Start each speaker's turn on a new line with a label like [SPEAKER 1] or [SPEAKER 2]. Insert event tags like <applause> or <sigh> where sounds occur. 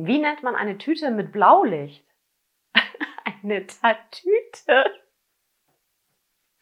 [SPEAKER 1] Wie nennt man eine Tüte mit Blaulicht? <laughs> eine Tatüte.